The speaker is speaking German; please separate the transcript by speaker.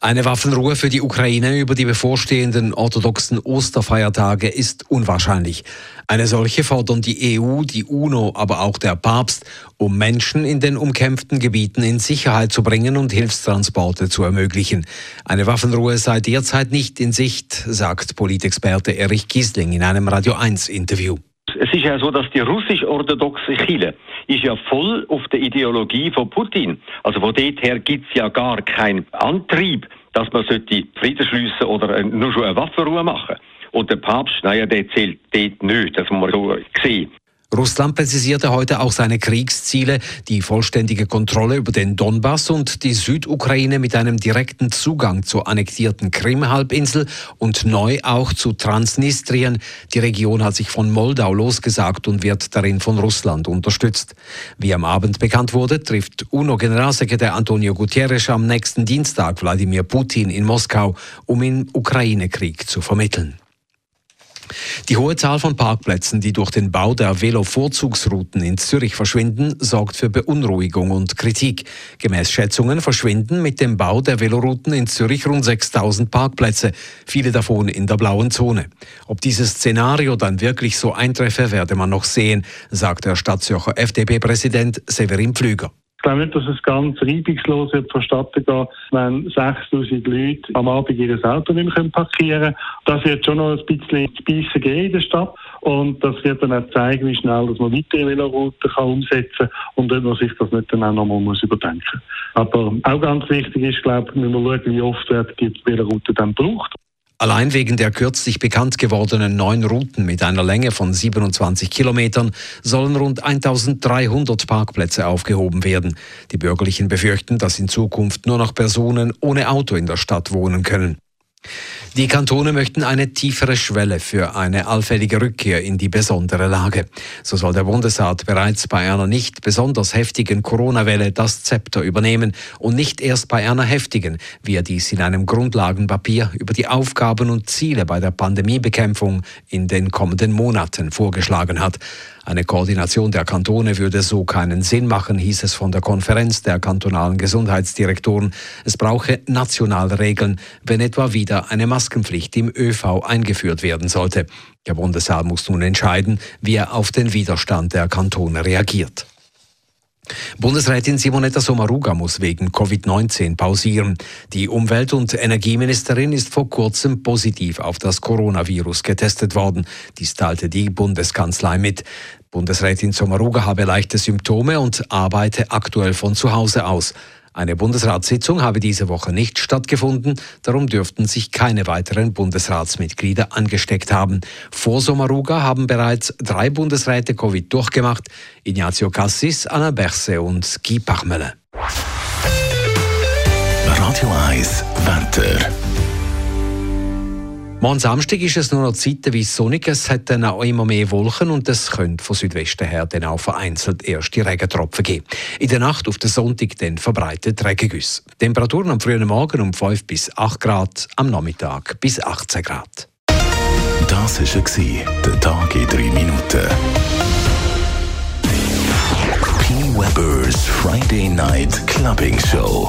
Speaker 1: Eine Waffenruhe für die Ukraine über die bevorstehenden orthodoxen Osterfeiertage ist unwahrscheinlich. Eine solche fordern die EU, die UNO, aber auch der Papst, um Menschen in den umkämpften Gebieten in Sicherheit zu bringen und Hilfstransporte zu ermöglichen. Eine Waffenruhe sei derzeit nicht in Sicht, sagt Politexperte Erich Giesling in einem Radio 1 Interview.
Speaker 2: Es ist ja so, dass die russisch-orthodoxe Chile ist ja voll auf der Ideologie von Putin. Also von dort her gibt es ja gar keinen Antrieb, dass man sollte Frieden schliessen oder nur schon eine Waffenruhe machen. Und der Papst, naja, der zählt dort nicht, das muss man so sehen.
Speaker 1: Russland präzisierte heute auch seine Kriegsziele, die vollständige Kontrolle über den Donbass und die Südukraine mit einem direkten Zugang zur annektierten Krim-Halbinsel und neu auch zu Transnistrien. Die Region hat sich von Moldau losgesagt und wird darin von Russland unterstützt. Wie am Abend bekannt wurde, trifft UNO-Generalsekretär Antonio Guterres am nächsten Dienstag Wladimir Putin in Moskau, um im Ukraine-Krieg zu vermitteln. Die hohe Zahl von Parkplätzen, die durch den Bau der Velo-Vorzugsrouten in Zürich verschwinden, sorgt für Beunruhigung und Kritik. Gemäß Schätzungen verschwinden mit dem Bau der Velorouten in Zürich rund 6000 Parkplätze, viele davon in der blauen Zone. Ob dieses Szenario dann wirklich so eintreffe, werde man noch sehen, sagt der Stadtzürcher FDP-Präsident Severin Pflüger.
Speaker 3: Glaube nicht, dass es ganz reibungslos wird vonstatten gehen, wenn 6000 Leute am Abend ihr Auto nicht mehr parkieren können. Das wird schon noch ein bisschen zu beißen geben in der Stadt. Und das wird dann auch zeigen, wie schnell dass man weitere Velorouten kann umsetzen kann und ob man sich das nicht dann auch nochmal muss überdenken. Aber auch ganz wichtig ist, glaube ich, müssen wir schauen, wie oft wird die Veloroute dann gebraucht.
Speaker 1: Allein wegen der kürzlich bekannt gewordenen neun Routen mit einer Länge von 27 Kilometern sollen rund 1300 Parkplätze aufgehoben werden. Die Bürgerlichen befürchten, dass in Zukunft nur noch Personen ohne Auto in der Stadt wohnen können. Die Kantone möchten eine tiefere Schwelle für eine allfällige Rückkehr in die besondere Lage. So soll der Bundesrat bereits bei einer nicht besonders heftigen Corona-Welle das Zepter übernehmen und nicht erst bei einer heftigen, wie er dies in einem Grundlagenpapier über die Aufgaben und Ziele bei der Pandemiebekämpfung in den kommenden Monaten vorgeschlagen hat. Eine Koordination der Kantone würde so keinen Sinn machen, hieß es von der Konferenz der kantonalen Gesundheitsdirektoren. Es brauche nationale Regeln, wenn etwa wieder eine Maskenpflicht im ÖV eingeführt werden sollte. Der Bundesrat muss nun entscheiden, wie er auf den Widerstand der Kantone reagiert. Bundesrätin Simonetta Sommaruga muss wegen Covid-19 pausieren. Die Umwelt- und Energieministerin ist vor kurzem positiv auf das Coronavirus getestet worden. Dies teilte die Bundeskanzlei mit. Bundesrätin Sommaruga habe leichte Symptome und arbeite aktuell von zu Hause aus. Eine Bundesratssitzung habe diese Woche nicht stattgefunden, darum dürften sich keine weiteren Bundesratsmitglieder angesteckt haben. Vor Sommaruga haben bereits drei Bundesräte Covid durchgemacht, Ignazio Cassis, Anna Berse und Guy Pachmele.
Speaker 4: Radio 1 Wetter.
Speaker 1: Morgen Samstag ist es nur noch zeitweise sonnig. Es hat dann auch immer mehr Wolken und es könnte von Südwesten her dann auch vereinzelt erste Regentropfen geben. In der Nacht auf den Sonntag dann verbreitet Regengüsse. Temperaturen am frühen Morgen um 5 bis 8 Grad, am Nachmittag bis 18 Grad.
Speaker 4: Das war der Tag in 3 Minuten. P. Weber's Friday Night Clubbing Show.